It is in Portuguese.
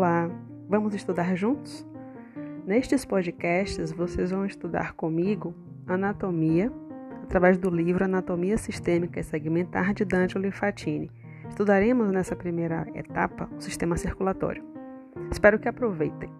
Olá, Vamos estudar juntos? Nestes podcasts, vocês vão estudar comigo anatomia, através do livro Anatomia Sistêmica e Segmentar de Dante Olifatini. Estudaremos nessa primeira etapa o sistema circulatório. Espero que aproveitem.